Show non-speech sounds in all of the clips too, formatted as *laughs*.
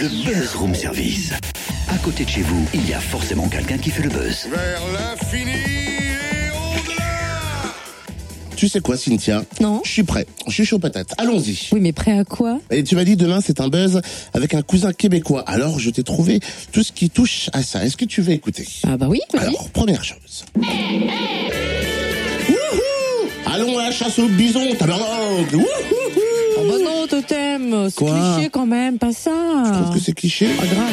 Le Buzz Room Service. À côté de chez vous, il y a forcément quelqu'un qui fait le buzz. Vers l'infini et au-delà Tu sais quoi, Cynthia? Non. Je suis prêt. Je suis chaud patate. Allons-y. Oui, mais prêt à quoi? Et tu m'as dit demain c'est un buzz avec un cousin québécois. Alors je t'ai trouvé tout ce qui touche à ça. Est-ce que tu veux écouter? Ah bah oui, vas-y. Alors, première chose. Wouhou Allons à la chasse au bison, tabarnak Wouhou Oh bah non, totem, c'est Quoi cliché quand même, pas ça. Je trouve que c'est cliché. Pas grave.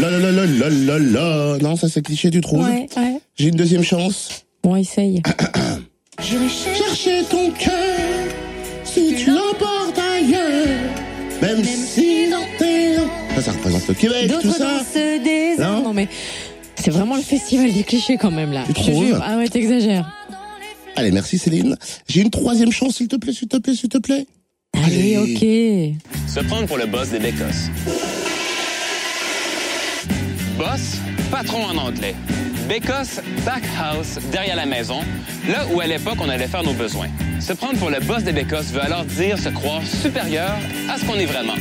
La la la la la la la. Non, ça c'est cliché, tu trouves Ouais, ouais. J'ai une deuxième chance. Bon, essaye. *coughs* Chercher ton cœur si tu l'emportes ailleurs. Même si dans tes Ça, ça représente le Québec, tout D'autres ça. dansent des Non. non mais c'est vraiment le festival des clichés quand même là. Tu Je te trouves jure. Ah ouais, t'exagères. Allez, merci Céline. J'ai une troisième chance, s'il te plaît, s'il te plaît, s'il te plaît. Allez, Allez. ok. Se prendre pour le boss des Bécosses. Boss, patron en anglais. Bécosse, back house, derrière la maison, là où à l'époque on allait faire nos besoins. Se prendre pour le boss des Bécosses veut alors dire se croire supérieur à ce qu'on est vraiment.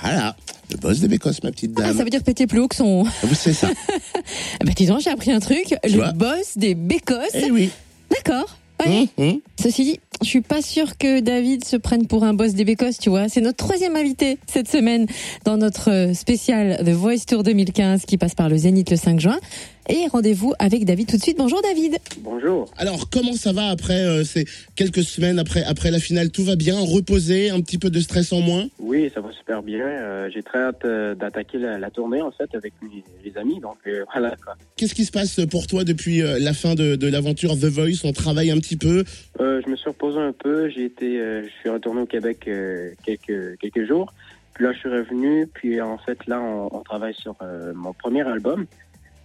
Voilà. Le boss des Bécosses, ma petite Ah, dame. ça veut dire péter plus haut que son. Vous savez ça. Ah *laughs* Bah dis donc, j'ai appris un truc. le vois boss des bécosses. eh oui. D'accord. Ouais. Hum, hum. Ceci dit, je suis pas sûre que David se prenne pour un boss des bécosses, tu vois. C'est notre troisième invité cette semaine dans notre euh, spécial The Voice Tour 2015 qui passe par le Zénith le 5 juin. Et rendez-vous avec David tout de suite. Bonjour David. Bonjour. Alors, comment ça va après euh, ces quelques semaines après après la finale? Tout va bien? Reposé Un petit peu de stress en moins? Oui, ça va super bien. Euh, J'ai très hâte euh, d'attaquer la, la tournée en fait avec mes, les amis. Donc euh, *laughs* voilà quoi. Qu'est-ce qui se passe pour toi depuis euh, la fin de, de l'aventure The Voice? On travaille un petit peu? Euh, je me suis reposé un peu. J'ai été, euh, je suis retourné au Québec euh, quelques quelques jours. Puis là, je suis revenu. Puis en fait, là, on, on travaille sur euh, mon premier album.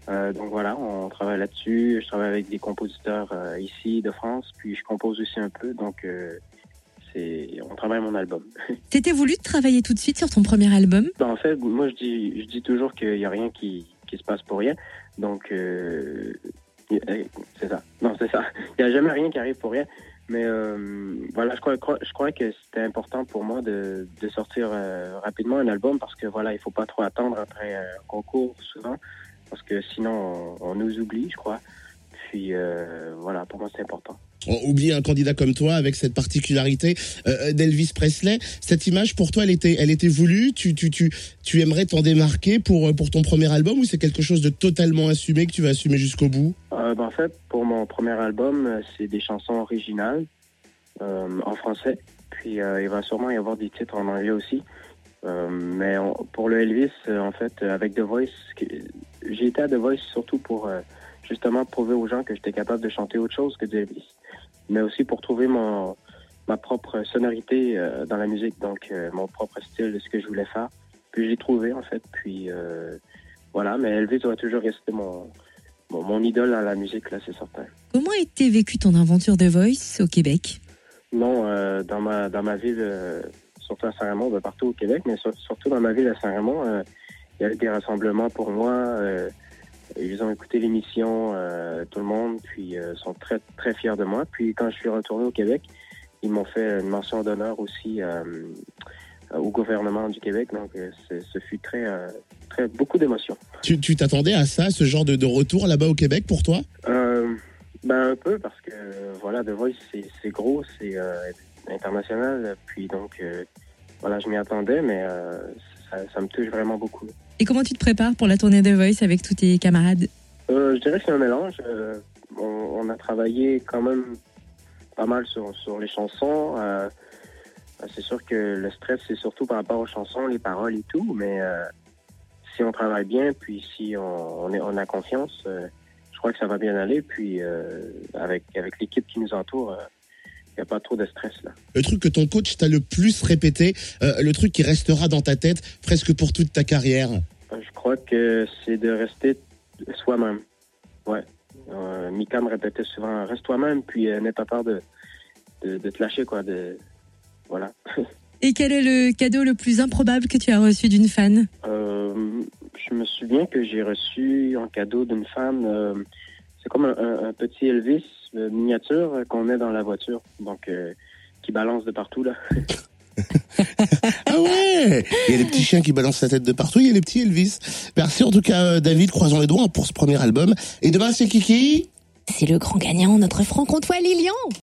Donc voilà, on travaille là-dessus. Je travaille avec des compositeurs ici de France. Puis je compose aussi un peu. Donc c'est, on travaille mon album. *laughs* T'étais voulu de travailler tout de suite sur ton premier album? Ben, en fait, moi, je dis, je dis toujours qu'il n'y a rien qui, qui se passe pour rien. Donc, euh, c'est ça. Non, c'est ça. *laughs* Il n'y a jamais rien qui arrive pour rien. Mais euh, voilà, je crois, que c'était important pour moi de, sortir euh, rapidement un album parce que voilà, il faut pas trop attendre après un concours souvent parce que sinon on, on nous oublie, je crois. Puis euh, voilà, pour moi c'est important. On oublie un candidat comme toi avec cette particularité euh, d'Elvis Presley. Cette image pour toi, elle était, elle était voulue? Tu, tu, tu, tu aimerais t'en démarquer pour euh, pour ton premier album ou c'est quelque chose de totalement assumé que tu vas assumer jusqu'au bout? Euh, ben, en fait, pour mon premier album, euh, c'est des chansons originales euh, en français. Puis euh, il va sûrement y avoir des titres en anglais aussi. Euh, mais on- pour le Elvis, euh, en fait, euh, avec The Voice, j'ai été à The Voice surtout pour euh, justement prouver aux gens que j'étais capable de chanter autre chose que du Elvis. Mais aussi pour trouver mon, ma propre sonorité euh, dans la musique, donc euh, mon propre style de ce que je voulais faire. Puis j'ai trouvé, en fait. Puis euh, voilà, mais Elvis doit toujours rester mon, mon, mon idole à la musique, là, c'est certain. Comment a été vécue ton aventure de Voice au Québec? Non, dans ma dans ma ville, surtout à Saint-Raymond, ben, partout au Québec, mais sur- surtout dans ma ville à Saint-Raymond, il y a eu des rassemblements pour moi. euh, ils ont écouté l'émission, euh, tout le monde, puis euh, sont très très fiers de moi. Puis quand je suis retourné au Québec, ils m'ont fait une mention d'honneur aussi euh, au gouvernement du Québec. Donc euh, ce fut très très beaucoup d'émotions. Tu tu t'attendais à ça, ce genre de, de retour là-bas au Québec pour toi? Ben un peu parce que voilà, The Voice c'est c'est gros, c'est international, puis donc voilà, je m'y attendais, mais ça, ça me touche vraiment beaucoup. Et comment tu te prépares pour la tournée de Voice avec tous tes camarades Euh, je dirais que c'est un mélange. Euh, on, on a travaillé quand même pas mal sur, sur les chansons. Euh, c'est sûr que le stress, c'est surtout par rapport aux chansons, les paroles et tout, mais si on travaille bien, puis si on, on, est, on a confiance, je crois que ça va bien aller. Puis avec, avec l'équipe qui nous entoure, n'y a pas trop de stress là. Le truc que ton coach t'a le plus répété, euh, le truc qui restera dans ta tête presque pour toute ta carrière. Je crois que c'est de rester soi-même. Ouais. Euh, Mika me répétait souvent reste toi-même, puis euh, n'aie pas peur de, de, de te lâcher, quoi. De... Voilà. *laughs* Et quel est le cadeau le plus improbable que tu as reçu d'une fan? Euh, je me souviens que j'ai reçu en cadeau d'une femme, euh, c'est comme un, un- un petit Elvis euh, miniature euh, qu'on met dans la voiture, donc euh, qui balance de partout là. *laughs* Ah ouais Il y a des petits chiens qui balancent la tête de partout, il y a les petits Elvis. Merci en tout cas David, croisons les doigts pour ce premier album. Et demain c'est Kiki? C'est le grand gagnant, notre franc-comtois Lilian.